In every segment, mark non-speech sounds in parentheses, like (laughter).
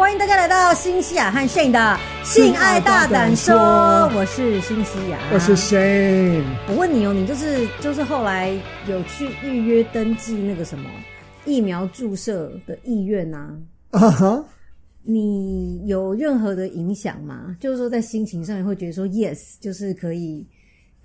欢迎大家来到新西亚和 Shane 的性爱大胆说，我是新西亚，我是 Shane。我问你哦，你就是就是后来有去预约登记那个什么疫苗注射的意愿啊？啊哈、uh，huh. 你有任何的影响吗？就是说在心情上面会觉得说 yes，就是可以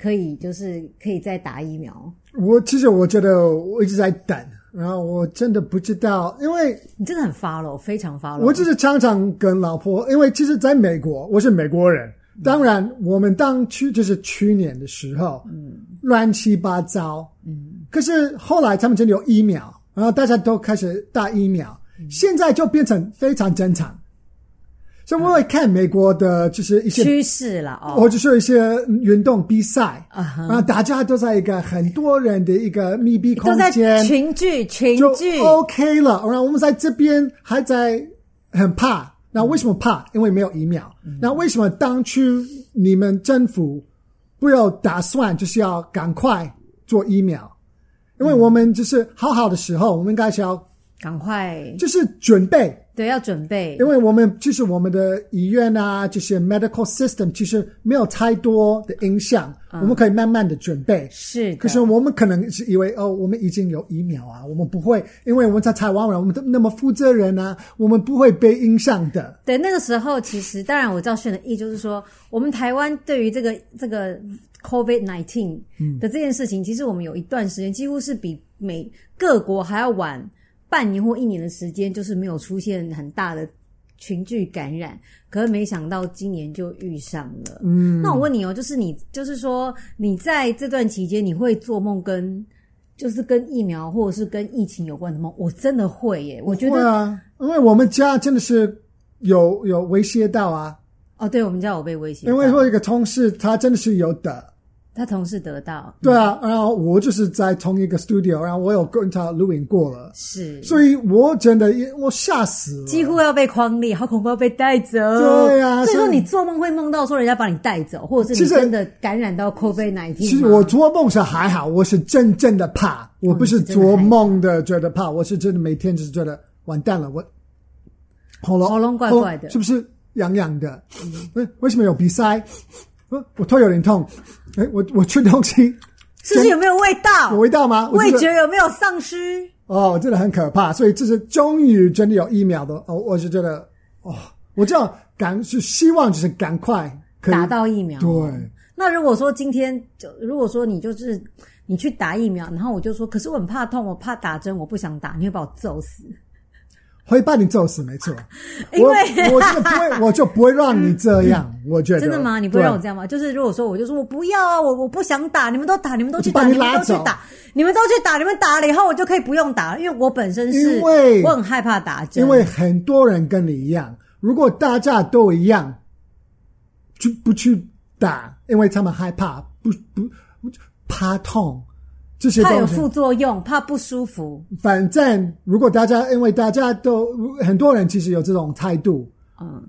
可以就是可以再打疫苗。我其实我觉得我一直在等。然后我真的不知道，因为你真的很 follow，非常 follow。我就是常常跟老婆，因为其实在美国，我是美国人。嗯、当然，我们当去就是去年的时候，嗯，乱七八糟，嗯。可是后来他们真的有疫苗，然后大家都开始打疫苗，嗯、现在就变成非常正常。所以我会看美国的，就是一些趋势了哦，或者说一些运动比赛啊，uh huh. 然后大家都在一个很多人的一个密闭空间，群聚群聚 OK 了。然后我们在这边还在很怕，那为什么怕？因为没有疫苗。那、嗯、为什么当初你们政府不要打算就是要赶快做疫苗？因为我们就是好好的时候，我们应该是要赶快，就是准备。对，要准备，因为我们其实我们的医院啊，这些 medical system 其实没有太多的影响，嗯、我们可以慢慢的准备。是，可是我们可能是以为哦，我们已经有疫苗啊，我们不会，因为我们在台湾人，我们都那么负责任啊，我们不会被影响的。对，那个时候其实当然我知道选的意就是说，我们台湾对于这个这个 COVID nineteen 的这件事情，嗯、其实我们有一段时间几乎是比美各国还要晚。半年或一年的时间，就是没有出现很大的群聚感染，可是没想到今年就遇上了。嗯，那我问你哦，就是你，就是说你在这段期间，你会做梦跟，就是跟疫苗或者是跟疫情有关的梦？我真的会耶，我觉得，啊，因为我们家真的是有有威胁到啊。哦，对，我们家有被威胁，因为说一个同事他真的是有的。他同事得到，对啊，然后我就是在同一个 studio，然后我有跟他录影过了，是，所以我真的我吓死了，几乎要被框裂，好恐怖要被带走。对啊，所以说你做梦会梦到说人家把你带走，或者是你真的感染到 COVID-19。其实我做梦是还好，我是真正的怕，我不是做梦的觉得怕，我是真的每天就是觉得完蛋了，我喉咙喉咙怪怪的，是不是痒痒的？为为什么有鼻塞？我头有点痛，哎，我我吃东西，(laughs) 是不是有没有味道？有味道吗？味觉有没有丧失？哦，真的很可怕。所以这是终于真的有疫苗的哦，我是觉得哦，我这样赶是希望就是赶快可以打到疫苗。对。那如果说今天就如果说你就是你去打疫苗，然后我就说，可是我很怕痛，我怕打针，我不想打，你会把我揍死。会把你揍死，没错。(laughs) 因为我我就不会，(laughs) 我就不会让你这样。嗯、我觉得真的吗？你不会让我这样吗？就是如果说，我就说我不要啊，我我不想打，你们都打，你们都去打，你，你们都去打，你们都去打，你们打了以后，我就可以不用打了，因为我本身是，因为我很害怕打针。因为很多人跟你一样，如果大家都一样，就不去打，因为他们害怕，不不怕痛。这些怕有副作用，怕不舒服。反正如果大家，因为大家都很多人其实有这种态度，嗯，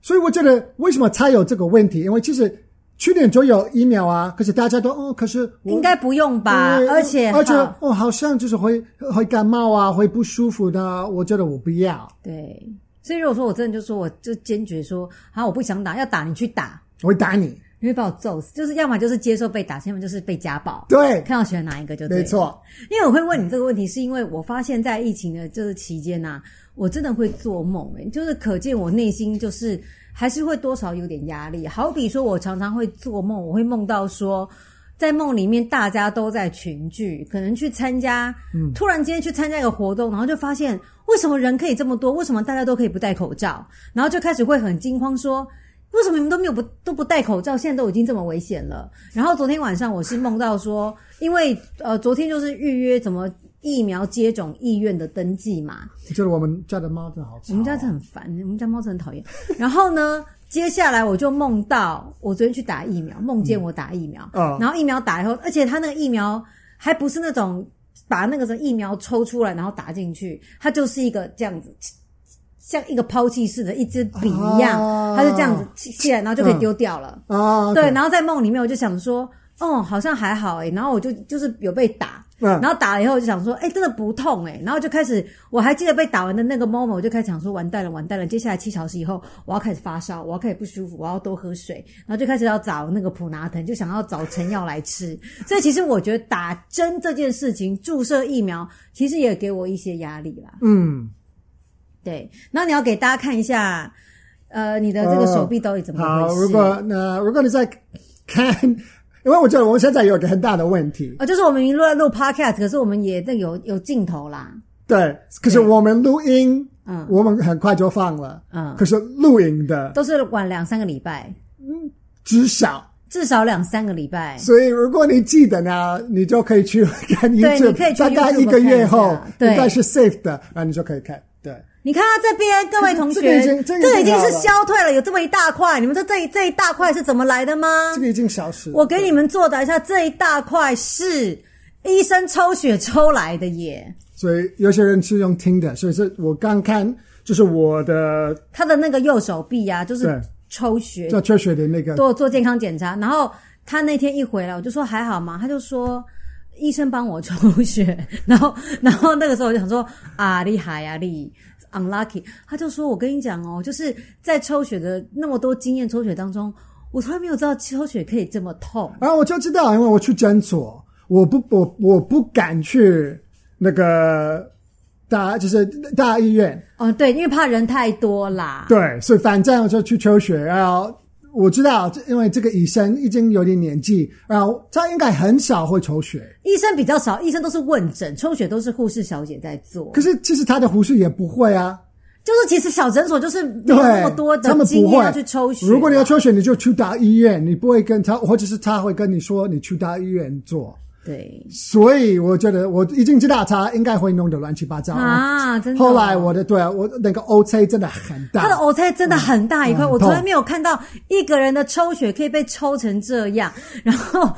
所以我觉得为什么才有这个问题？因为其实去年就有疫苗啊，可是大家都哦，可是应该不用吧？而且而且哦，好像就是会会感冒啊，会不舒服的。我觉得我不要。对，所以如果说我真的就说，我就坚决说，好，我不想打，要打你去打，我会打你。你会把我揍死，就是要么就是接受被打，要么就是被家暴。对，看到喜欢哪一个就对。没错，因为我会问你这个问题，是因为我发现在疫情的这个期间呐、啊，我真的会做梦，诶就是可见我内心就是还是会多少有点压力。好比说，我常常会做梦，我会梦到说，在梦里面大家都在群聚，可能去参加，嗯，突然间去参加一个活动，然后就发现为什么人可以这么多，为什么大家都可以不戴口罩，然后就开始会很惊慌说。为什么你们都没有不都不戴口罩？现在都已经这么危险了。然后昨天晚上我是梦到说，因为呃昨天就是预约怎么疫苗接种意愿的登记嘛。就是我们家的猫真好吵。我们家真很烦，我们家猫真很讨厌。然后呢，接下来我就梦到我昨天去打疫苗，梦见我打疫苗。嗯。然后疫苗打以后，而且他那个疫苗还不是那种把那个什么疫苗抽出来然后打进去，它就是一个这样子。像一个抛弃似的一支笔一样，它、啊、就这样子起来，然后就可以丢掉了。啊，对。然后在梦里面，我就想说，哦，好像还好哎，然后我就就是有被打，嗯，然后打了以后我就想说，哎，真的不痛哎，然后就开始，我还记得被打完的那个 moment，我就开始想说，完蛋了，完蛋了，接下来七小时以后，我要开始发烧，我要开始不舒服，我要多喝水，然后就开始要找那个普拿疼，就想要找成药来吃。(laughs) 所以其实我觉得打针这件事情，注射疫苗，其实也给我一些压力啦。嗯，对，那你要给大家看一下，呃，你的这个手臂到底怎么回事？哦、好，如果那如果你在看。(laughs) 因为我觉得我们现在有一个很大的问题啊，就是我们明明录录 podcast，可是我们也在有有镜头啦。对，可是我们录音，嗯，我们很快就放了，嗯，可是录影的都是晚两三个礼拜，嗯，至少至少两三个礼拜。所以如果你记得呢，你就可以去看一次，对，你可以去大概一个月后，对，应该是 safe 的，然后你就可以看，对。你看到这边，各位同学，这个，这个已经是消退了，有这么一大块。你们说这一这一大块是怎么来的吗？这个已经消失了。我给你们作答一下，这一大块是医生抽血抽来的耶。所以有些人是用听的，所以是我刚看，就是我的他的那个右手臂啊，就是抽血，做抽血的那个，做做健康检查。然后他那天一回来，我就说还好吗？他就说医生帮我抽血。然后然后那个时候我就想说啊，厉害呀，厉。Unlucky，他就说：“我跟你讲哦，就是在抽血的那么多经验抽血当中，我从来没有知道抽血可以这么痛。然后我就知道，因为我去诊所，我不我我不敢去那个大就是大医院。哦，对，因为怕人太多啦。对，所以反正我就去抽血，然后。”我知道，因为这个医生已经有点年纪，然后他应该很少会抽血。医生比较少，医生都是问诊，抽血都是护士小姐在做。可是其实他的护士也不会啊，就是其实小诊所就是没有那么多的经验要去抽血。如果你要抽血，你就去大医院，你不会跟他，或者是他会跟你说你去大医院做。对，所以我觉得我已经知道他应该会弄得乱七八糟啊！真的。后来我的对啊，我那个 O C 真的很大，他的 O C 真的很大一块，嗯、我从来没有看到一个人的抽血可以被抽成这样。然后，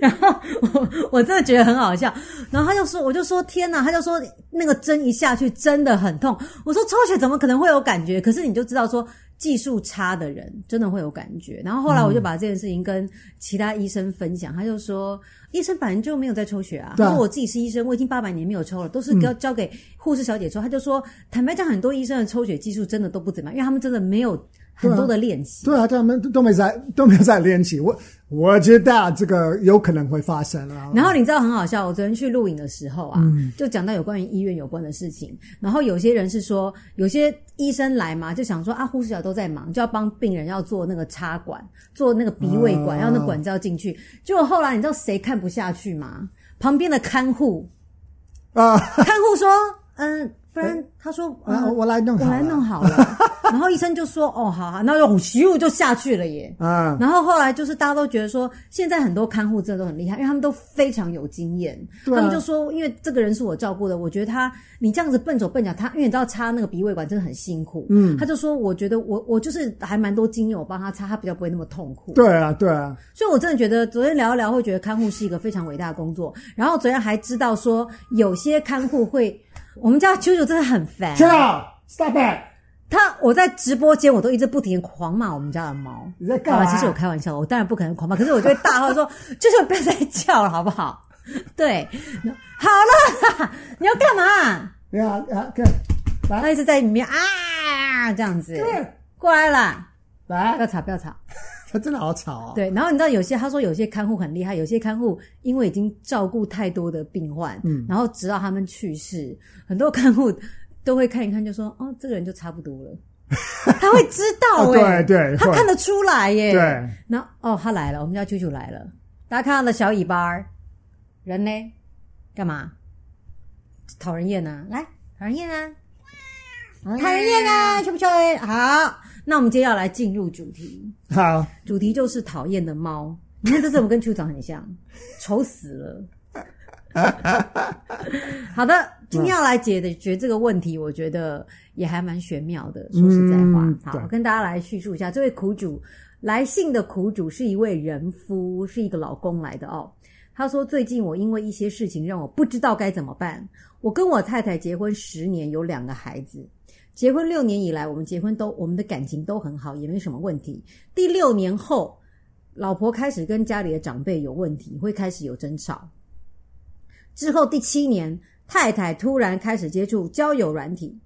然后我我真的觉得很好笑。然后他就说，我就说天哪！他就说那个针一下去真的很痛。我说抽血怎么可能会有感觉？可是你就知道说。技术差的人真的会有感觉，然后后来我就把这件事情跟其他医生分享，嗯、他就说医生本来就没有在抽血啊，他说我自己是医生，我已经八百年没有抽了，都是交交给护士小姐抽。他就说坦白讲，很多医生的抽血技术真的都不怎么样，因为他们真的没有。很多的练习，对啊，他们都没在都没有在练习。我我觉得这个有可能会发生啊。然后你知道很好笑，我昨天去录影的时候啊，嗯、就讲到有关于医院有关的事情。然后有些人是说，有些医生来嘛，就想说啊，护士长都在忙，就要帮病人要做那个插管，做那个鼻胃管，要、哦、那管子要进去。结果后来你知道谁看不下去吗？旁边的看护啊，看护说，嗯。不然他说，啊，我来弄，我来弄好了。(laughs) 然后医生就说，哦，好好，那就咻就下去了耶。嗯，然后后来就是大家都觉得说，现在很多看护真的都很厉害，因为他们都非常有经验。他们就说，因为这个人是我照顾的，我觉得他你这样子笨手笨脚，他因为你知道插那个鼻胃管真的很辛苦。嗯，他就说，我觉得我我就是还蛮多经验，我帮他插，他比较不会那么痛苦。对啊，对啊。所以我真的觉得昨天聊一聊，会觉得看护是一个非常伟大的工作。然后昨天还知道说，有些看护会。我们家啾啾真的很烦。Stop it！他我在直播间，我都一直不停狂骂我们家的猫。你在干嘛？其实我开玩笑，我当然不可能狂骂，可是我就会大号说：“啾啾不要再叫了，好不好？” (laughs) 对，好了，(laughs) 你要干嘛？不要，啊，对他一直在里面啊，这样子，过来啦，来，不要吵，不要吵。(laughs) 他真的好吵哦！对，然后你知道有些他说有些看护很厉害，有些看护因为已经照顾太多的病患，嗯，然后直到他们去世，很多看护都会看一看，就说哦，这个人就差不多了，他会知道哎、欸哦，对对，他看得出来耶、欸，对，然后哦，他来了，我们家啾啾来了，大家看他的小尾巴，人呢？干嘛？讨人厌啊！来，讨人厌啊！讨人厌啊！去不去？好。那我们接下来进入主题。好，主题就是讨厌的猫。你看这次我跟 Q 长很像，丑死了。(laughs) 好的，今天要来解决这个问题，我觉得也还蛮玄妙的。说实在话，嗯、好，我跟大家来叙述一下，这位苦主来信的苦主是一位人夫，是一个老公来的哦。他说，最近我因为一些事情让我不知道该怎么办。我跟我太太结婚十年，有两个孩子。结婚六年以来，我们结婚都我们的感情都很好，也没什么问题。第六年后，老婆开始跟家里的长辈有问题，会开始有争吵。之后第七年，太太突然开始接触交友软体。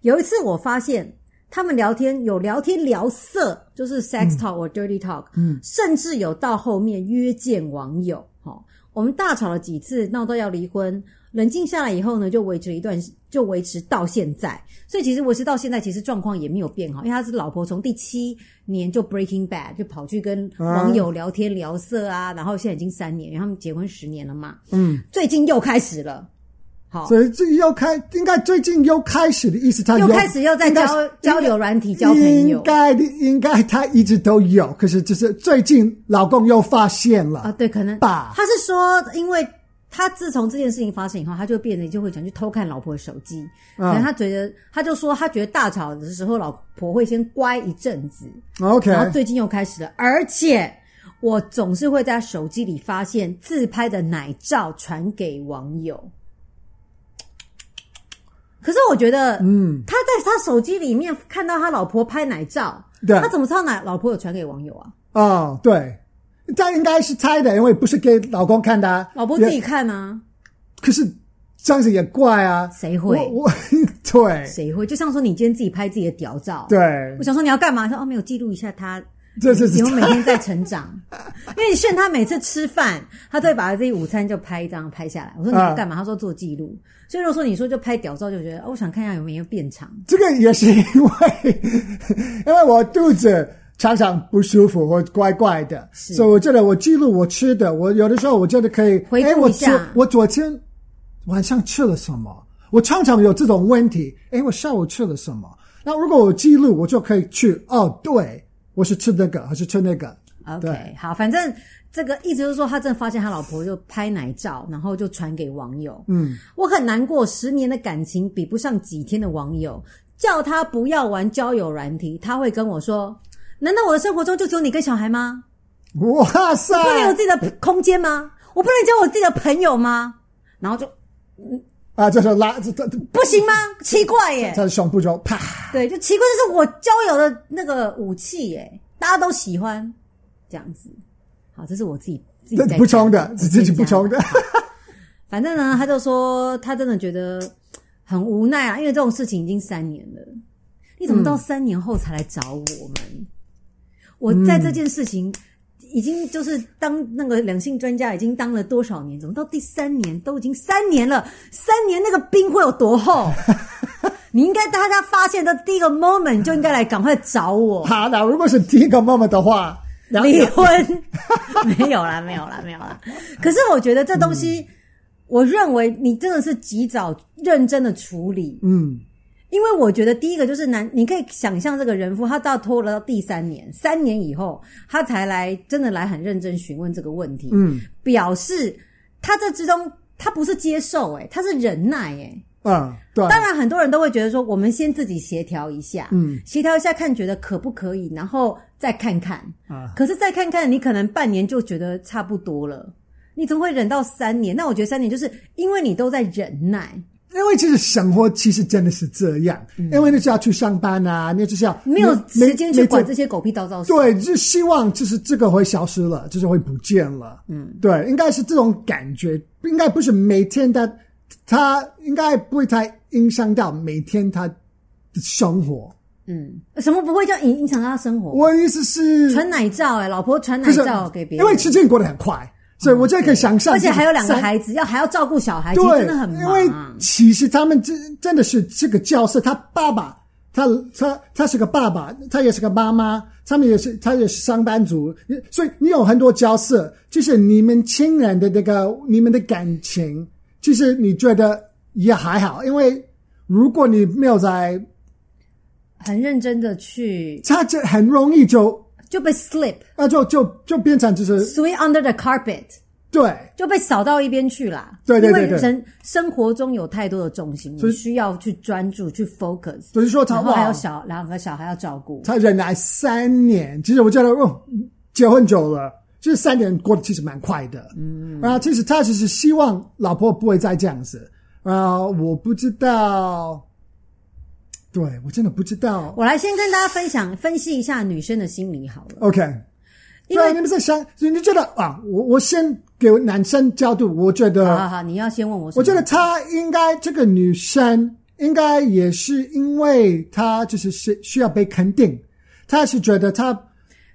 有一次，我发现他们聊天有聊天聊色，就是 sex talk 或 dirty talk，嗯，甚至有到后面约见网友。齁，我们大吵了几次，闹到要离婚。冷静下来以后呢，就维持一段，就维持到现在。所以其实维持到现在，其实状况也没有变好，因为他是老婆从第七年就 Breaking Bad 就跑去跟网友聊天聊色啊，然后现在已经三年，因为他们结婚十年了嘛。嗯，最近又开始了。好，所以这又开，应该最近又开始的意思，他又开始又在交交流软体交朋友。应该的，应该他一直都有，可是就是最近老公又发现了啊，对，可能吧。他是说因为。他自从这件事情发生以后，他就变得就会想去偷看老婆的手机。可能他觉得，他就说他觉得大吵的时候，老婆会先乖一阵子。OK，然后最近又开始了，而且我总是会在手机里发现自拍的奶照传给网友。可是我觉得，嗯，他在他手机里面看到他老婆拍奶照，对，他怎么知道奶老婆有传给网友啊？哦，对。他应该是猜的，因为不是给老公看的，啊，老婆自己看啊。可是这样子也怪啊，谁会？我，我 (laughs) 对，谁会？就像说你今天自己拍自己的屌照，对，我想说你要干嘛？说哦，没有记录一下他，这这是以后每天在成长。(laughs) 因为你炫他每次吃饭，他都会把他自己午餐就拍一张拍下来。我说你要干嘛？啊、他说做记录。所以如果说你说就拍屌照，就觉得哦，我想看一下有没有变长。这个也是因为因为我肚子。常常不舒服或怪怪的，所以我觉得我记录我吃的，我有的时候我觉得可以回顾一下。诶，我昨我昨天晚上吃了什么？我常常有这种问题。哎，我下午吃了什么？那如果我记录，我就可以去哦，对，我是吃那个还是吃那个？OK，对好，反正这个意思就是说，他真的发现他老婆就拍奶照，然后就传给网友。嗯，我很难过，十年的感情比不上几天的网友。叫他不要玩交友软体，他会跟我说。难道我的生活中就只有你跟小孩吗？哇塞！我不能有自己的空间吗？我不能交我自己的朋友吗？然后就，嗯啊，这时候拉这这不行吗？奇怪耶！他的胸部就啪，对，就奇怪，这是我交友的那个武器耶，大家都喜欢这样子。好，这是我自己自己在补充的，是自己补充的。反正呢，他就说他真的觉得很无奈啊，因为这种事情已经三年了，你怎么到三年后才来找我们？嗯我在这件事情已经就是当那个两性专家已经当了多少年？怎么到第三年都已经三年了？三年那个冰会有多厚？(laughs) 你应该大家发现的第一个 moment 就应该来赶快找我。好，那如果是第一个 moment 的话，离婚 (laughs) 没有啦，没有啦，没有啦。可是我觉得这东西，嗯、我认为你真的是及早认真的处理。嗯。因为我觉得第一个就是男，你可以想象这个人夫，他到拖了到第三年，三年以后他才来真的来很认真询问这个问题，嗯，表示他这之中他不是接受，诶，他是忍耐，诶，嗯，对。当然很多人都会觉得说，我们先自己协调一下，嗯，协调一下看觉得可不可以，然后再看看，啊，可是再看看，你可能半年就觉得差不多了，你怎么会忍到三年？那我觉得三年就是因为你都在忍耐。因为其实生活其实真的是这样，嗯、因为你就要去上班啊，你就是要没有时间去管这些狗屁倒灶事。对，就希望就是这个会消失了，就是会不见了。嗯，对，应该是这种感觉，应该不是每天他他应该不会太影响到每天他的生活。嗯，什么不会叫影影响到他生活？我的意思是传奶罩，哎，老婆传奶罩给别人，因为时间过得很快。所以，我就可以想象，而且还有两个孩子，要还要照顾小孩，对，真的很忙。因为其实他们真真的是这个角色，他爸爸，他他他是个爸爸，他也是个妈妈，他们也是他也是上班族，所以你有很多角色，就是你们亲人的那个你们的感情，其实你觉得也还好，因为如果你没有在很认真的去，他就很容易就。就被 slip 啊，就就就变成就是 sweep under the carpet，对，就被扫到一边去啦。对对对，对，因为人生活中有太多的重心，所以需要去专注去 focus。所以说他，然后还有小两个小孩要照顾。他忍耐三年，其实我觉得哦，结婚久了，其实三年过得其实蛮快的。嗯，啊其实他只是希望老婆不会再这样子。啊，我不知道。对，我真的不知道。我来先跟大家分享分析一下女生的心理好了。OK，因为，你们在想，你觉得啊？我我先给男生角度，我觉得，好好好，你要先问我。我觉得她应该这个女生应该也是因为她就是需需要被肯定，她是觉得她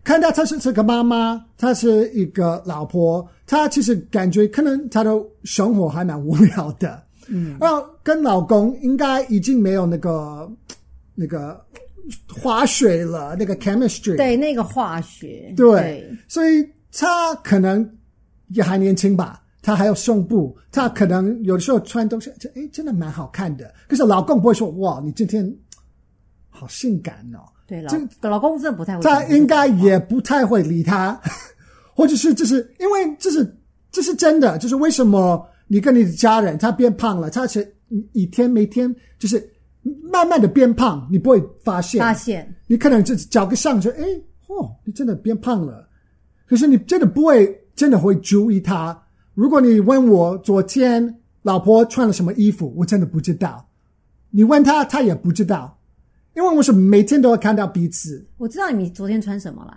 看到她是这个妈妈，她是一个老婆，她其实感觉可能她的生活还蛮无聊的，嗯，然后跟老公应该已经没有那个那个。化学了那个 chemistry，对那个化学，对，对所以他可能也还年轻吧，他还有胸部，他可能有的时候穿东西，哎，真的蛮好看的。可是老公不会说，哇，你今天好性感哦。对，老老公真的不太会，他应该也不太会理他，(laughs) 或者是就是因为这是这是真的，就是为什么你跟你的家人他变胖了，他是一天每天就是。慢慢的变胖，你不会发现。发现，你可能就找个相说，哎，哦，你真的变胖了。可是你真的不会，真的会注意他。如果你问我昨天老婆穿了什么衣服，我真的不知道。你问他，他也不知道，因为我是每天都要看到彼此。我知道你昨天穿什么了。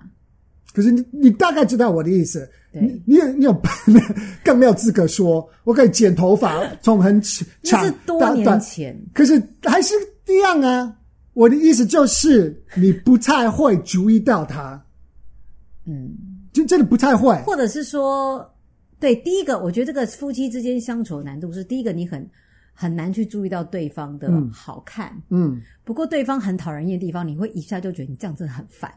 可是你，你大概知道我的意思。对你，你有，你有，(laughs) 更没有资格说，我可以剪头发，从很 (laughs) 长，那是多年前。可是还是一样啊。我的意思就是，你不太会注意到他。嗯，就真的不太会。或者是说，对，第一个，我觉得这个夫妻之间相处的难度是，第一个，你很很难去注意到对方的好看。嗯，不过对方很讨人厌的地方，你会一下就觉得你这样真的很烦。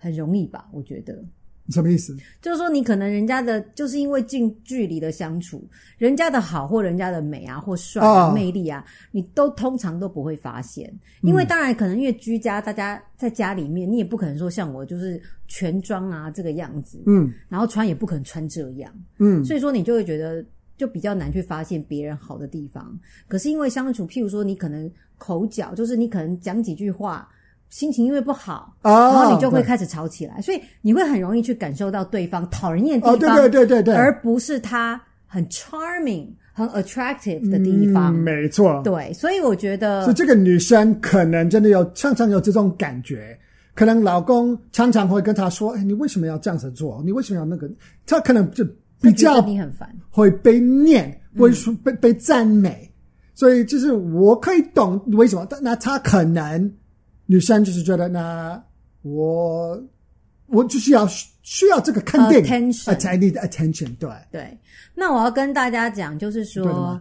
很容易吧？我觉得，什么意思？就是说，你可能人家的，就是因为近距离的相处，人家的好或人家的美啊，或帅啊、oh. 魅力啊，你都通常都不会发现。因为当然可能因为居家，大家在家里面，你也不可能说像我就是全妆啊这个样子，嗯，然后穿也不可能穿这样，嗯，所以说你就会觉得就比较难去发现别人好的地方。可是因为相处，譬如说你可能口角，就是你可能讲几句话。心情因为不好，oh, 然后你就会开始吵起来，所以你会很容易去感受到对方讨人厌的地方，oh, 对对对对对，而不是他很 charming、很 attractive 的地方。嗯、没错，对，所以我觉得，是这个女生可能真的有常常有这种感觉，可能老公常常会跟她说：“哎，你为什么要这样子做？你为什么要那个？”她可能就比较你很烦，会被念，会说被被赞美，嗯、所以就是我可以懂为什么，但那她可能。女生就是觉得呢，我我就是要需要这个肯定，attention，I need attention，对对。那我要跟大家讲，就是说，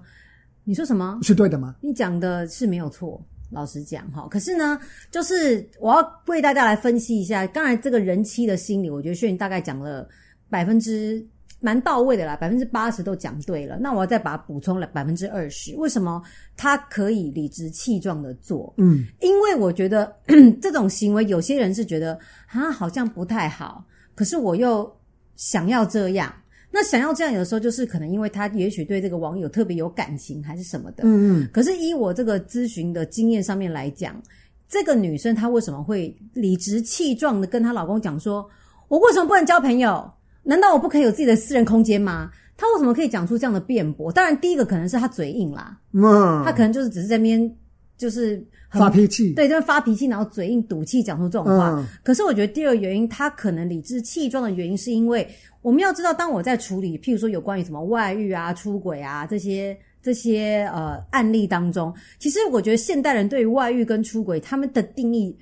你说什么？是对的吗？你讲的是没有错，老实讲哈。可是呢，就是我要为大家来分析一下，刚才这个人妻的心理，我觉得炫云大概讲了百分之。蛮到位的啦，百分之八十都讲对了。那我要再把它补充了百分之二十。为什么他可以理直气壮的做？嗯，因为我觉得 (clears throat) 这种行为，有些人是觉得啊，好像不太好。可是我又想要这样。那想要这样，有的时候就是可能因为他也许对这个网友特别有感情，还是什么的。嗯嗯。可是以我这个咨询的经验上面来讲，这个女生她为什么会理直气壮的跟她老公讲说：“我为什么不能交朋友？”难道我不可以有自己的私人空间吗？他为什么可以讲出这样的辩驳？当然，第一个可能是他嘴硬啦，嗯，他可能就是只是在那边就是发脾气，对，就是发脾气，然后嘴硬赌气讲出这种话。嗯，可是我觉得第二个原因，他可能理直气壮的原因，是因为我们要知道，当我在处理，譬如说有关于什么外遇啊、出轨啊这些这些呃案例当中，其实我觉得现代人对于外遇跟出轨他们的定义。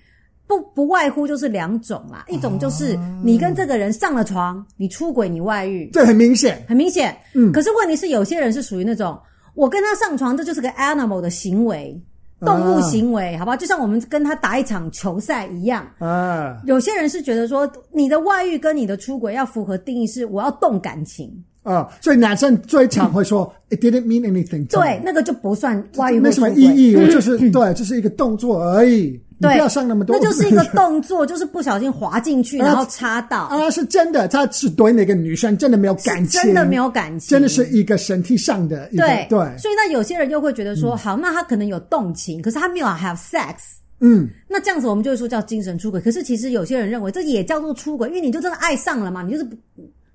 不不外乎就是两种啦，一种就是你跟这个人上了床，你出轨，你外遇，这很明显，很明显。嗯，可是问题是，有些人是属于那种我跟他上床，这就是个 animal 的行为，动物行为，啊、好不好？就像我们跟他打一场球赛一样。啊，有些人是觉得说，你的外遇跟你的出轨要符合定义，是我要动感情。啊，所以男生最常会说、嗯、，It didn't mean anything。对，那个就不算外遇，没什么意义，我就是 (laughs) 对，就是一个动作而已。对，不要上那么多。那就是一个动作，就是不小心滑进去，(laughs) 然后插到。(laughs) 啊，是真的，他是对那个女生真的没有感情，真的没有感情，真的是一个身体上的一个。对对。所以那有些人又会觉得说，好，那他可能有动情，可是他没有 have sex。嗯。那这样子我们就会说叫精神出轨。可是其实有些人认为这也叫做出轨，因为你就真的爱上了嘛，你就是不，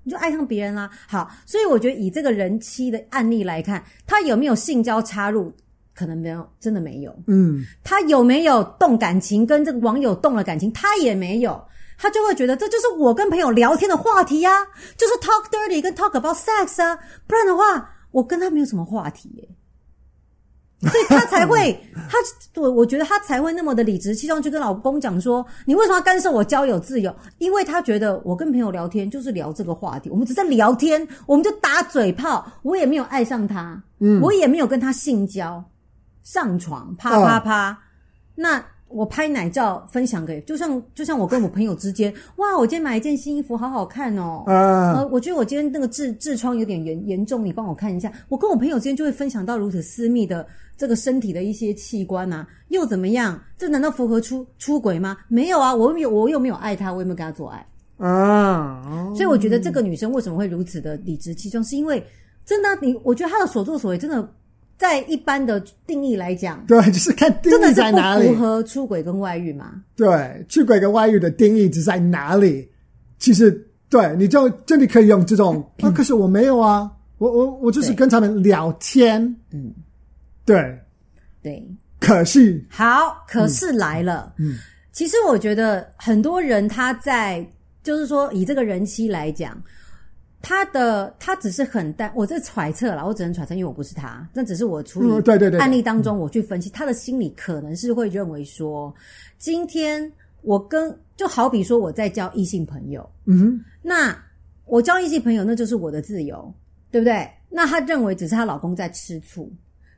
你就爱上别人啦。好，所以我觉得以这个人妻的案例来看，他有没有性交插入？可能没有，真的没有。嗯，他有没有动感情？跟这个网友动了感情，他也没有。他就会觉得这就是我跟朋友聊天的话题呀、啊，就是 talk dirty 跟 talk about sex 啊，不然的话，我跟他没有什么话题耶。所以他才会，(laughs) 他我我觉得他才会那么的理直气壮去跟老公讲说，你为什么要干涉我交友自由？因为他觉得我跟朋友聊天就是聊这个话题，我们只在聊天，我们就打嘴炮，我也没有爱上他，嗯，我也没有跟他性交、上床、啪啪啪，哦、那。我拍奶照分享给，就像就像我跟我朋友之间，哇，我今天买一件新衣服，好好看哦。嗯、呃，我觉得我今天那个痔痔疮有点严严重，你帮我看一下。我跟我朋友之间就会分享到如此私密的这个身体的一些器官啊，又怎么样？这难道符合出出轨吗？没有啊，我又没有，我又没有爱他，我也没有跟他做爱啊。所以我觉得这个女生为什么会如此的理直气壮，是因为真的，你我觉得她的所作所为真的。在一般的定义来讲，对，就是看定义在哪里，符合出轨跟外遇嘛？对，出轨跟外遇的定义只在哪里？其实，对，你就这里可以用这种啊，(clears throat) 可是我没有啊，我我我就是跟他们聊天，嗯，对。对，可是。好，可是来了，嗯，其实我觉得很多人他在就是说以这个人妻来讲。他的他只是很单，我这揣测了，我只能揣测，因为我不是他，那只是我处理对对对案例当中我去分析他的心理，可能是会认为说，今天我跟就好比说我在交异性朋友，嗯哼，那我交异性朋友那就是我的自由，对不对？那他认为只是她老公在吃醋。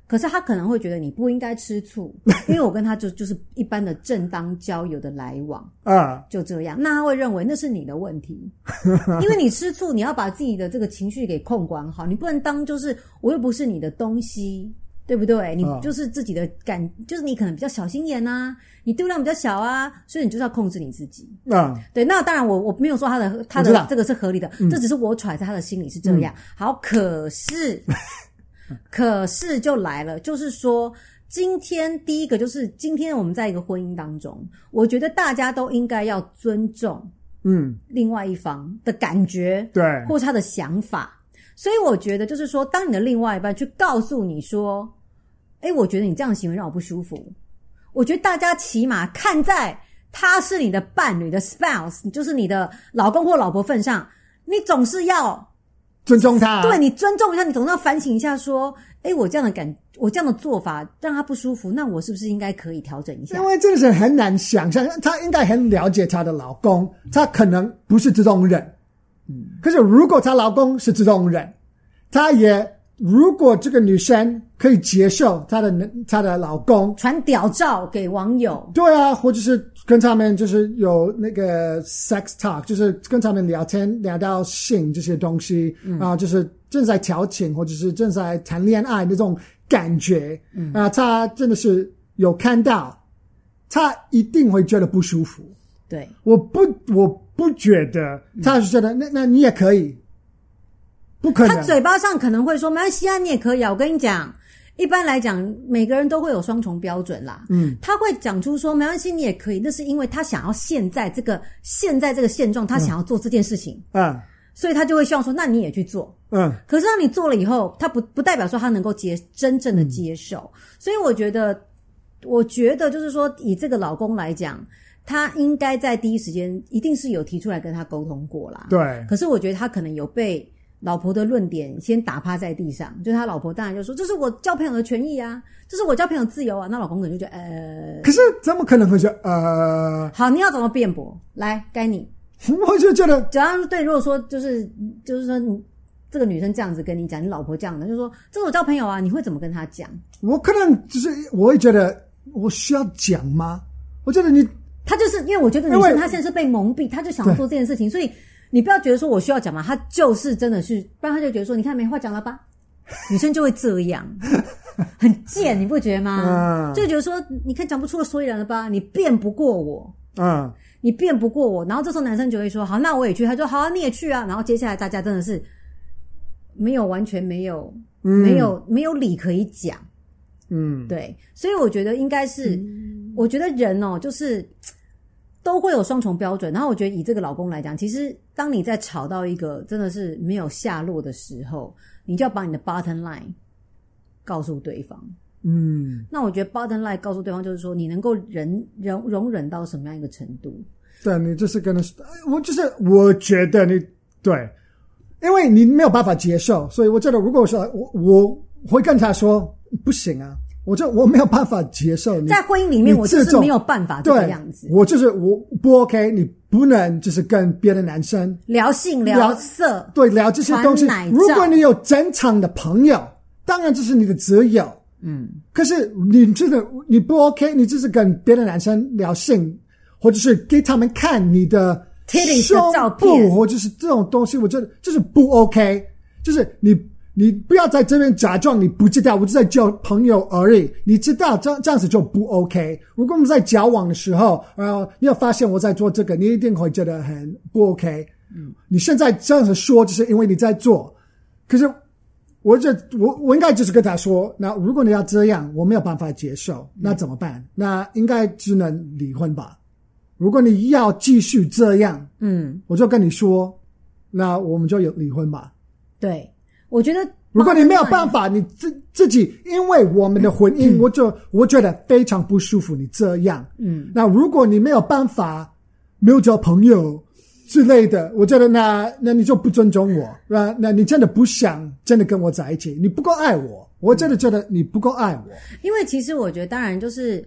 可是他可能会觉得你不应该吃醋，(laughs) 因为我跟他就就是一般的正当交友的来往啊，就这样。那他会认为那是你的问题，(laughs) 因为你吃醋，你要把自己的这个情绪给控管好，你不能当就是我又不是你的东西，对不对？你就是自己的感，就是你可能比较小心眼啊，你度量比较小啊，所以你就是要控制你自己啊。对，那当然我我没有说他的他的这个是合理的，这只是我揣在他的心里是这样。好，可是。可是就来了，就是说，今天第一个就是今天我们在一个婚姻当中，我觉得大家都应该要尊重，嗯，另外一方的感觉，对，或他的想法。所以我觉得就是说，当你的另外一半去告诉你说，哎，我觉得你这样的行为让我不舒服，我觉得大家起码看在他是你的伴侣的 spouse，就是你的老公或老婆份上，你总是要。尊重他，对，你尊重一下，你总是要反省一下，说，哎，我这样的感，我这样的做法让他不舒服，那我是不是应该可以调整一下？因为这个是很难想象，她应该很了解她的老公，她可能不是这种人，嗯，可是如果她老公是这种人，她也。如果这个女生可以接受她的她的老公传屌照给网友，对啊，或者是跟他们就是有那个 sex talk，就是跟他们聊天聊到性这些东西，嗯、啊，就是正在调情或者是正在谈恋爱那种感觉，嗯、啊，他真的是有看到，他一定会觉得不舒服。对，我不我不觉得他是觉得、嗯、那那你也可以。不可能，他嘴巴上可能会说没关系啊，你也可以啊。我跟你讲，一般来讲，每个人都会有双重标准啦。嗯，他会讲出说没关系，你也可以，那是因为他想要现在这个现在这个现状，他想要做这件事情。嗯，所以他就会希望说，那你也去做。嗯，可是当你做了以后，他不不代表说他能够接真正的接受。嗯，所以我觉得，我觉得就是说，以这个老公来讲，他应该在第一时间一定是有提出来跟他沟通过啦。对，可是我觉得他可能有被。老婆的论点先打趴在地上，就是他老婆当然就说：“这是我交朋友的权益啊，这是我交朋友自由啊。”那老公可能就觉得呃，可是怎么可能会说呃？好，你要怎么辩驳？来，该你。我就觉得，假如对，如果说就是就是说你这个女生这样子跟你讲，你老婆这样的，就是说这是我交朋友啊，你会怎么跟她讲？我可能就是我会觉得我需要讲吗？我觉得你，他就是因为我觉得女生她现在是被蒙蔽，她就想要做这件事情，所以。你不要觉得说我需要讲嘛，他就是真的是，不然他就觉得说，你看没话讲了吧？(laughs) 女生就会这样，很贱，你不觉得吗？就觉得说，你看讲不出个所以然了吧？你辩不过我，嗯，你辩不过我，然后这时候男生就会说，好，那我也去。他说，好啊，你也去啊。然后接下来大家真的是没有完全没有，没有没有理可以讲，嗯，对，所以我觉得应该是，我觉得人哦，就是。都会有双重标准，然后我觉得以这个老公来讲，其实当你在吵到一个真的是没有下落的时候，你就要把你的 bottom line 告诉对方。嗯，那我觉得 bottom line 告诉对方就是说，你能够忍容容忍到什么样一个程度？对，你就是跟他说，我就是我觉得你对，因为你没有办法接受，所以我觉得如果我说我我会跟他说不行啊。我就我没有办法接受你，在婚姻里面，我就是没有办法这个样子。我就是我不 OK，你不能就是跟别的男生聊性聊色，对，聊这些东西。如果你有正常的朋友，当然这是你的择友。嗯，可是你真的你不 OK，你就是跟别的男生聊性，或者是给他们看你的胸部，照片或者是这种东西，我觉得就是不 OK，就是你。你不要在这边假装你不知道，我就在交朋友而已。你知道这这样子就不 OK。如果我们在交往的时候，然后你要发现我在做这个，你一定会觉得很不 OK。嗯，你现在这样子说，就是因为你在做。可是，我这我我应该就是跟他说，那如果你要这样，我没有办法接受，那怎么办？那应该只能离婚吧。如果你要继续这样，嗯，我就跟你说，那我们就有离婚吧。对。我觉得，如果你没有办法，你自自己，因为我们的婚姻，我就我觉得非常不舒服。你这样，嗯，那如果你没有办法，没有交朋友之类的，我觉得那那你就不尊重我，那那你真的不想真的跟我在一起，你不够爱我，我真的觉得你不够爱我。因为其实我觉得，当然就是，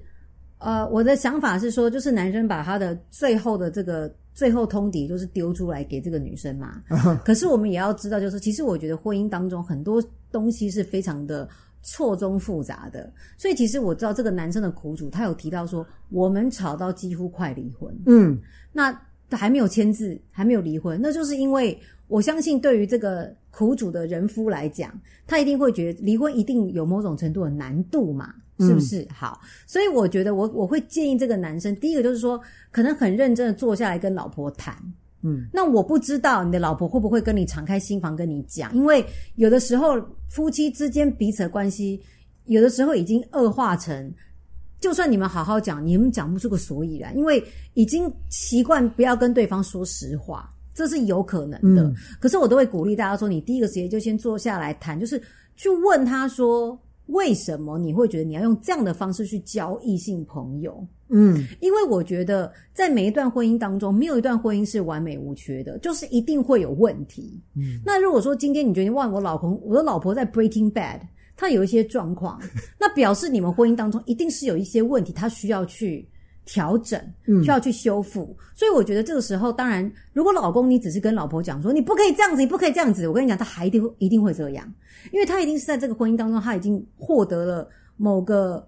呃，我的想法是说，就是男生把他的最后的这个。最后通牒就是丢出来给这个女生嘛。(laughs) 可是我们也要知道，就是其实我觉得婚姻当中很多东西是非常的错综复杂的。所以其实我知道这个男生的苦主，他有提到说，我们吵到几乎快离婚。嗯，那还没有签字，还没有离婚，那就是因为我相信对于这个苦主的人夫来讲，他一定会觉得离婚一定有某种程度的难度嘛。是不是、嗯、好？所以我觉得我我会建议这个男生，第一个就是说，可能很认真的坐下来跟老婆谈。嗯，那我不知道你的老婆会不会跟你敞开心房跟你讲，因为有的时候夫妻之间彼此的关系，有的时候已经恶化成，就算你们好好讲，你们讲不出个所以然，因为已经习惯不要跟对方说实话，这是有可能的。嗯、可是我都会鼓励大家说，你第一个时间就先坐下来谈，就是去问他说。为什么你会觉得你要用这样的方式去交异性朋友？嗯，因为我觉得在每一段婚姻当中，没有一段婚姻是完美无缺的，就是一定会有问题。嗯，那如果说今天你觉得哇，我老公，我的老婆在 Breaking Bad，她有一些状况，(laughs) 那表示你们婚姻当中一定是有一些问题，她需要去调整，需要去修复。嗯，所以我觉得这个时候，当然，如果老公你只是跟老婆讲说你不可以这样子，你不可以这样子，我跟你讲，他还一定会一定会这样。因为他一定是在这个婚姻当中，他已经获得了某个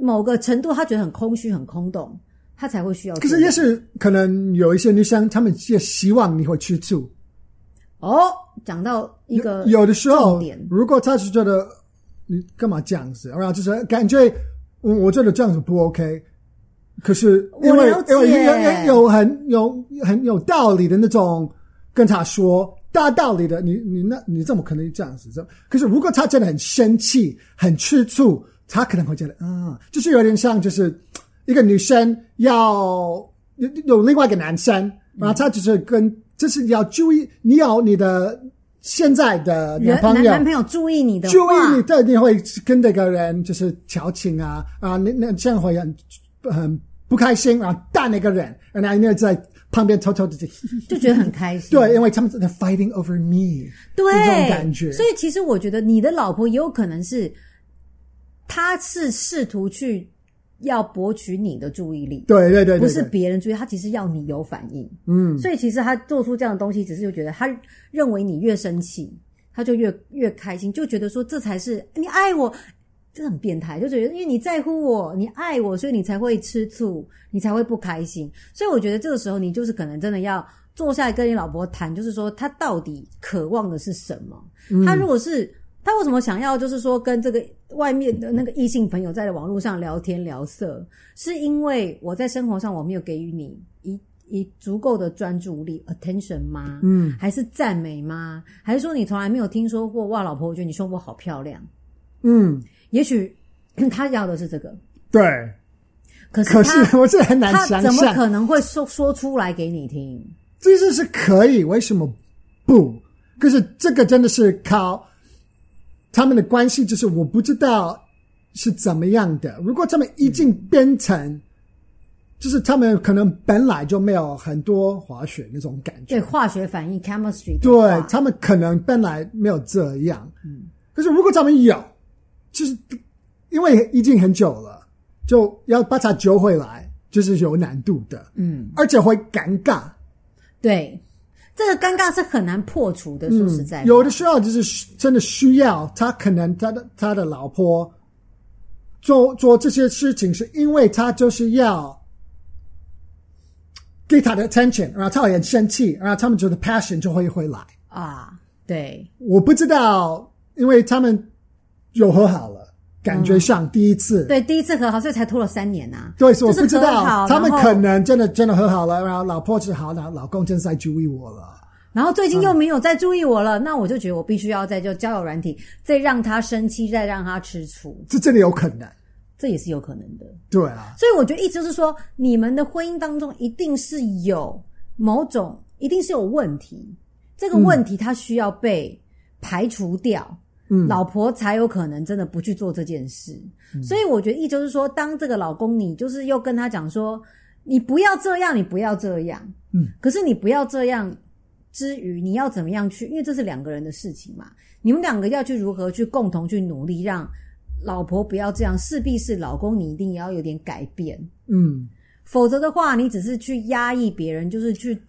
某个程度，他觉得很空虚、很空洞，他才会需要。可是也是可能有一些女生，她们也希望你会吃醋。哦，讲到一个有，有的时候，如果他是觉得你干嘛这样子，然后就是感觉，我觉得这样子不 OK。可是因为因为有有很有很有道理的那种跟他说。大道理的，你你那，你怎么可能这样子？这可是，如果他真的很生气、很吃醋，他可能会觉得，嗯，就是有点像，就是一个女生要有有另外一个男生，然后他就是跟，就是要注意，你有你的现在的男朋友，男朋友注意你的，注意你，对，你会跟那个人就是调情啊啊，那那这样会很很不开心啊，带那个人，然后你在。旁边偷偷的就 (laughs) 就觉得很开心，对，因为他们在 fighting over me，对这种感觉。所以其实我觉得你的老婆也有可能是，他是试图去要博取你的注意力，对对对，不是别人注意，他其实要你有反应。嗯，所以其实他做出这样的东西，只是就觉得他认为你越生气，他就越越开心，就觉得说这才是你爱我。这很变态，就觉得因为你在乎我，你爱我，所以你才会吃醋，你才会不开心。所以我觉得这个时候你就是可能真的要坐下来跟你老婆谈，就是说他到底渴望的是什么？嗯、他如果是他为什么想要就是说跟这个外面的那个异性朋友在网络上聊天聊色，是因为我在生活上我没有给予你一一足够的专注力 attention 吗？嗯，还是赞美吗？还是说你从来没有听说过哇，老婆，我觉得你胸部好漂亮？嗯。也许 (clears throat) 他要的是这个，对。可是，可是 (laughs) 我这很难想象，怎么可能会说说出来给你听？其实是可以，为什么不？可是这个真的是靠他们的关系，就是我不知道是怎么样的。如果他们已经变成就是他们可能本来就没有很多化学那种感觉，对化学反应 chemistry，对他们可能本来没有这样，嗯，可是如果他们有，就是因为已经很久了，就要把他揪回来，就是有难度的，嗯，而且会尴尬，对。这个尴尬是很难破除的，说实在，嗯，有的时候就是真的需要他，可能他的他的老婆做做这些事情，是因为他就是要给他的 attention，然后他很生气，然后他们觉得 passion 就会回来。啊。对，我不知道，因为他们又和好了，感觉像第一次，嗯、对第一次和好，所以才拖了三年呐、啊。对，所以我不知道他们可能真的真的和好了，然后老婆是好，然后老公真的在注意我了。然后最近又没有再注意我了，嗯、那我就觉得我必须要在就交友软体再让他生气，再让他吃醋，这真的有可能，这也是有可能的。对啊，所以我觉得意思就是说，你们的婚姻当中一定是有某种，一定是有问题，这个问题它需要被排除掉，嗯，老婆才有可能真的不去做这件事。嗯、所以我觉得意思就是说，当这个老公你就是又跟他讲说，你不要这样，你不要这样，嗯，可是你不要这样。之余，你要怎么样去？因为这是两个人的事情嘛，你们两个要去如何去共同去努力，让老婆不要这样，势必是老公你一定要有点改变，嗯，否则的话，你只是去压抑别人，就是去，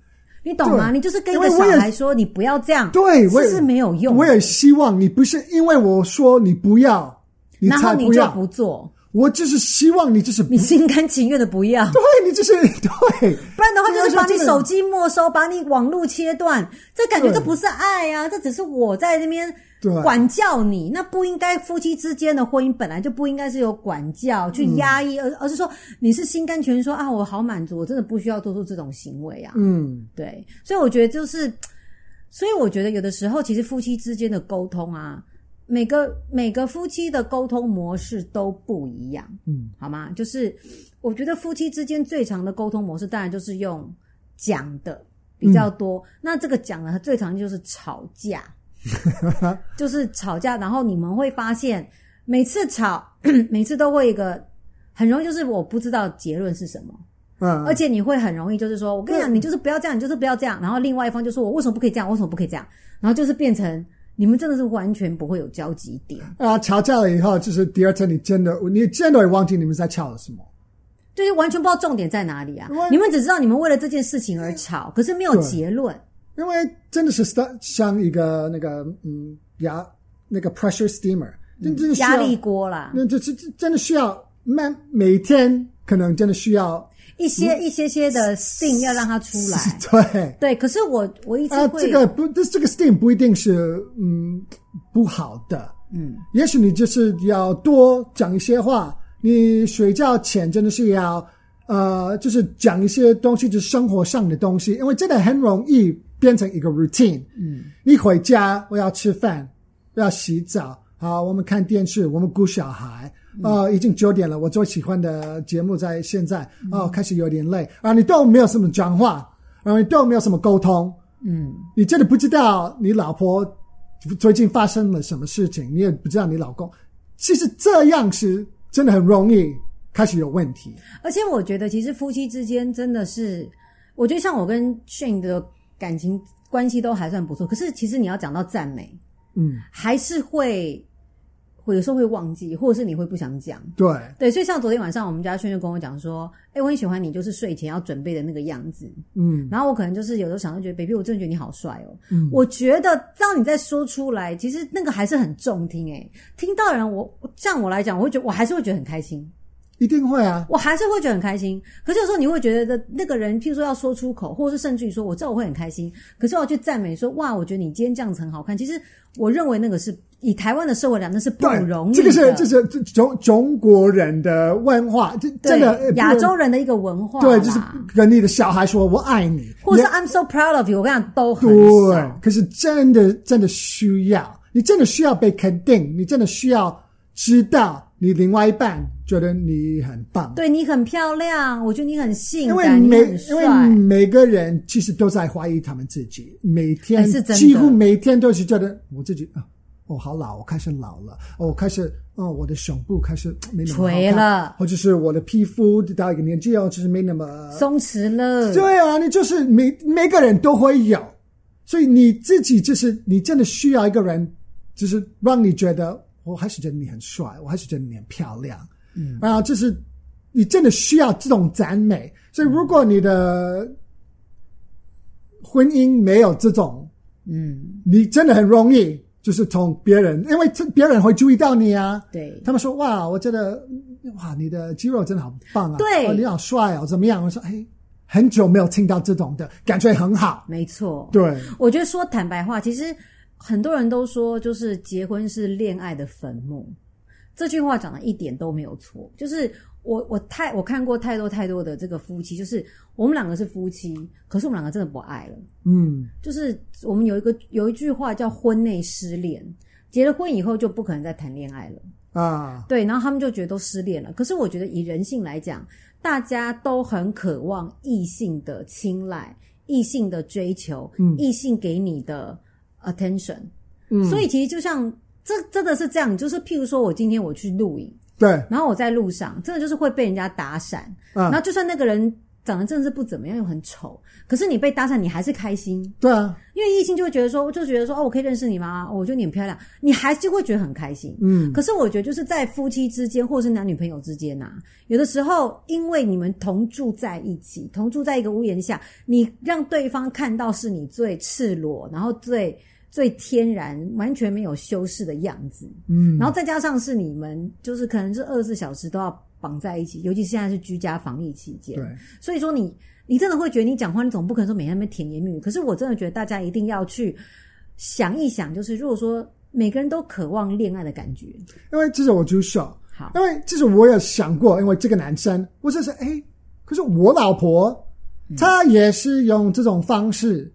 你懂吗？你就是跟一个小孩说你不要这样，对，这是没有用。我也希望你不是因为我说你不要，你才不要，然后你就不做。我就是希望你就是你心甘情愿的不要，对，你就是对，不然的话就是把你手机没收，把你网络切断，这感觉这不是爱啊，这只是我在那边管教你，那不应该夫妻之间的婚姻本来就不应该是有管教去压抑，而而是说你是心甘情愿说啊，我好满足，我真的不需要做出这种行为啊，嗯，对，所以我觉得就是，所以我觉得有的时候其实夫妻之间的沟通啊。每个每个夫妻的沟通模式都不一样，嗯，好吗？就是我觉得夫妻之间最长的沟通模式，当然就是用讲的比较多。嗯、那这个讲的最常就是吵架，(laughs) 就是吵架。然后你们会发现，每次吵，(clears throat) 每次都会一个很容易，就是我不知道结论是什么，嗯，而且你会很容易就是说，我跟你讲，你就是不要这样，你就是不要这样。然后另外一方就说，我为什么不可以这样？为什么不可以这样？然后就是变成。你们真的是完全不会有交集点啊！吵架了以后，就是第二天你真的，你真的会忘记你们在吵了什么，就是完全不知道重点在哪里啊！你们只知道你们为了这件事情而吵，可是没有结论。因为真的是像一个那个嗯压那个 pressure steamer，真真的压力锅啦，那这是真的需要每每天可能真的需要。一些一些些的 steam 要让它出来，(laughs) 对对。可是我我一直会、啊、这个不，这这个 steam 不一定是嗯不好的，嗯，也许你就是要多讲一些话。你睡觉前真的是要呃，就是讲一些东西，就是生活上的东西，因为真的很容易变成一个 routine。嗯，你回家我要吃饭，我要洗澡，好，我们看电视，我们顾小孩。哦，已经九点了。我最喜欢的节目在现在。哦，开始有点累。啊，你都没有什么讲话，然后你都没有什么沟通。嗯，你真的不知道你老婆最近发生了什么事情，你也不知道你老公。其实这样是真的很容易开始有问题。而且我觉得，其实夫妻之间真的是，我觉得像我跟 Shane 的感情关系都还算不错。可是，其实你要讲到赞美，嗯，还是会。会有时候会忘记，或者是你会不想讲。对对，所以像昨天晚上，我们家轩就跟我讲说：“哎，我很喜欢你，就是睡前要准备的那个样子。”嗯，然后我可能就是有时候想，就觉得 baby，我真的觉得你好帅哦。嗯，我觉得当你在说出来，其实那个还是很中听诶。听到人，我像我来讲，我会觉得我还是会觉得很开心。一定会啊，我还是会觉得很开心。可是有时候你会觉得那个人，譬如说要说出口，或者是甚至于说，我知道我会很开心，可是我要去赞美说：“哇，我觉得你今天这样子很好看。”其实我认为那个是。以台湾的社会来讲，那是不容易的。这个是，这是中中国人的文化，这真的亚洲人的一个文化。对，就是跟你的小孩说“我爱你”，或者是 “I'm so proud of you”，我跟你讲都很对。可是真的真的需要，你真的需要被肯定，你真的需要知道你另外一半觉得你很棒，对你很漂亮，我觉得你很性感，因为每因为每个人其实都在怀疑他们自己，每天几乎每天都是觉得我自己啊。哦，好老，我开始老了，哦，我开始，哦，我的胸部开始没那么垂了，或者是我的皮肤到一个年纪哦，就是没那么松弛了。对啊，你就是每每个人都会有，所以你自己就是你真的需要一个人，就是让你觉得，我还是觉得你很帅，我还是觉得你很漂亮，嗯，然后就是你真的需要这种赞美。所以如果你的婚姻没有这种，嗯，你真的很容易。就是从别人，因为这别人会注意到你啊。对，他们说哇，我觉得哇，你的肌肉真的好棒啊。对，哦，你好帅哦，怎么样？我说哎，很久没有听到这种的感觉，很好。没错，对，我觉得说坦白话，其实很多人都说，就是结婚是恋爱的坟墓。这句话讲的一点都没有错，就是。我我太我看过太多太多的这个夫妻，就是我们两个是夫妻，可是我们两个真的不爱了。嗯，就是我们有一个有一句话叫“婚内失恋”，结了婚以后就不可能再谈恋爱了啊。对，然后他们就觉得都失恋了。可是我觉得以人性来讲，大家都很渴望异性的青睐、异性的追求、嗯、异性给你的 attention。嗯，所以其实就像这真的是这样，就是譬如说我今天我去录影。对，然后我在路上，真的就是会被人家搭讪，嗯，然后就算那个人长得真的是不怎么样，又很丑，可是你被搭讪，你还是开心。对啊，因为异性就会觉得说，就觉得说，哦，我可以认识你吗？哦，我觉得你很漂亮，你还是会觉得很开心。嗯，可是我觉得就是在夫妻之间，或者是男女朋友之间呐，有的时候，因为你们同住在一起，同住在一个屋檐下，你让对方看到是你最赤裸，然后最。最天然、完全没有修饰的样子，嗯，然后再加上是你们，就是可能是二十四小时都要绑在一起，尤其现在是居家防疫期间，对，所以说你你真的会觉得你讲话，你总不可能说每天那边甜言蜜语。可是我真的觉得大家一定要去想一想，就是如果说每个人都渴望恋爱的感觉，因为其实我就说，好，因为其实我也想过，因为这个男生，我就是哎，可是我老婆，她也是用这种方式。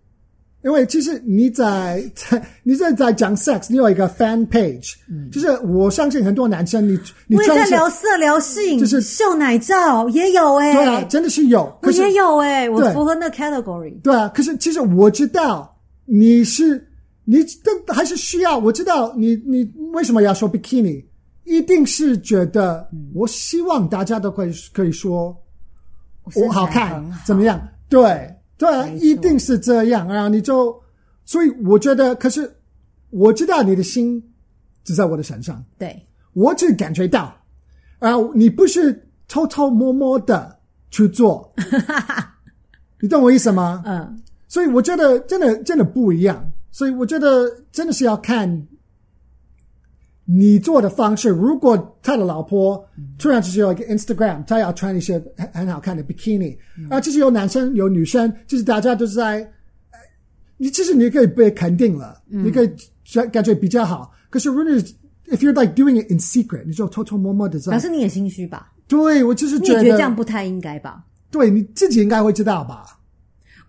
因为其实你在在你在在讲 sex，你有一个 fan page，嗯，就是我相信很多男生，你你在聊色聊性，就是秀奶照也有诶、欸、对啊，真的是有，我也有诶、欸、我符合那 category，对啊，可是其实我知道你是你都还是需要，我知道你你为什么要说 bikini，一定是觉得我希望大家都可以可以说我好看好。怎么样，对。对啊，一定是这样啊！你就，所以我觉得，可是我知道你的心只在我的身上，对，我只感觉到，啊，你不是偷偷摸摸的去做，(laughs) 你懂我意思吗？嗯，所以我觉得真的真的不一样，所以我觉得真的是要看。你做的方式，如果他的老婆突然就是有一个 Instagram，他要穿一些很很好看的 bikini，啊，就是有男生有女生，就是大家都是在，你其实你可以被肯定了，嗯、你可以感感觉比较好。可是如果你 if you're like doing it in secret，你就偷偷摸摸的在，表示你也心虚吧？对，我就是觉得，你觉得这样不太应该吧？对，你自己应该会知道吧？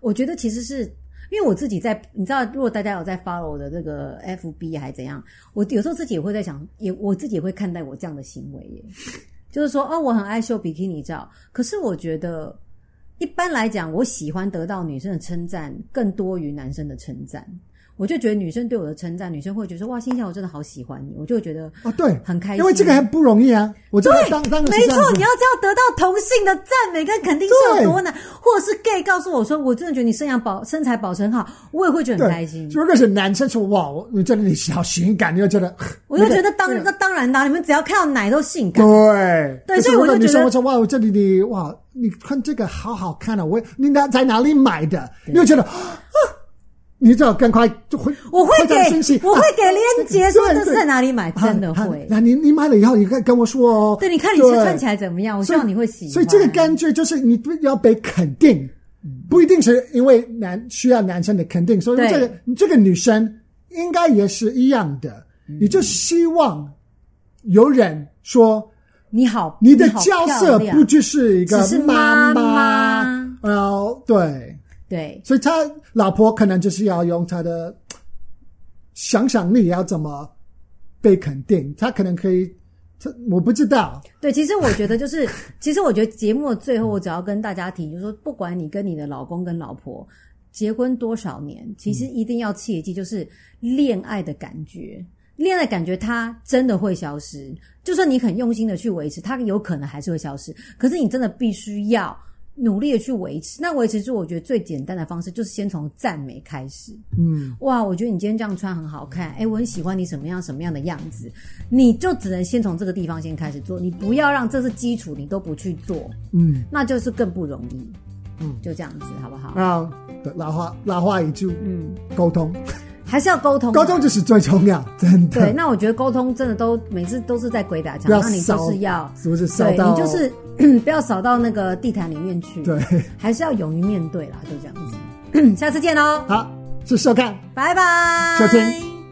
我觉得其实是。因为我自己在，你知道，如果大家有在 follow 我的这个 FB 还是怎样，我有时候自己也会在想，也我自己也会看待我这样的行为耶，就是说，哦，我很爱秀比基尼照，可是我觉得一般来讲，我喜欢得到女生的称赞更多于男生的称赞。我就觉得女生对我的称赞，女生会觉得说哇，心想我真的好喜欢你，我就会觉得哦，对，很开心，因为这个还不容易啊。我对，当当没错，你要这样得到同性的赞美跟肯定是有多难，或者是 gay 告诉我说，我真的觉得你身养保身材保持很好，我也会觉得很开心。如果是男生说哇，我觉得你好性感，你就觉得，我就觉得当那当然啦，你们只要看到奶都性感。对对，所以我就觉得我说哇，我这里你哇，你看这个好好看啊，我你哪在哪里买的？你就觉得啊。你只要，赶快就会，我会给，我会给链接，说这是在哪里买，真的会。那你你买了以后，你可以跟我说哦。对，你看你是穿起来怎么样？我希望你会喜欢。所以这个感觉就是你要被肯定，不一定是因为男需要男生的肯定，所以这个这个女生应该也是一样的。你就希望有人说你好，你的角色不只是一个妈妈，哦，对。对，所以他老婆可能就是要用他的想象力，要怎么被肯定？他可能可以，他我不知道。对，其实我觉得就是，(laughs) 其实我觉得节目的最后，我只要跟大家提，就是说，不管你跟你的老公跟老婆结婚多少年，其实一定要切记，就是恋爱的感觉。恋爱感觉它真的会消失，就算你很用心的去维持，它有可能还是会消失。可是你真的必须要努力的去维持。那维持住，我觉得最简单的方式就是先从赞美开始。嗯，哇，我觉得你今天这样穿很好看，哎，我很喜欢你什么样什么样的样子。你就只能先从这个地方先开始做，你不要让这是基础，你都不去做，嗯，那就是更不容易。嗯，就这样子，好不好？啊，老话老话一句，嗯，沟通。还是要沟通，沟通就是最重要，真的。对，那我觉得沟通真的都每次都是在鬼打墙，那你就是要是不是扫到？你就是 (clears throat) 不要扫到那个地毯里面去。对，还是要勇于面对啦，就这样子。(clears throat) 下次见喽！好，是收看，拜拜，收听，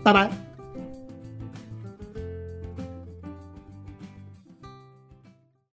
拜拜。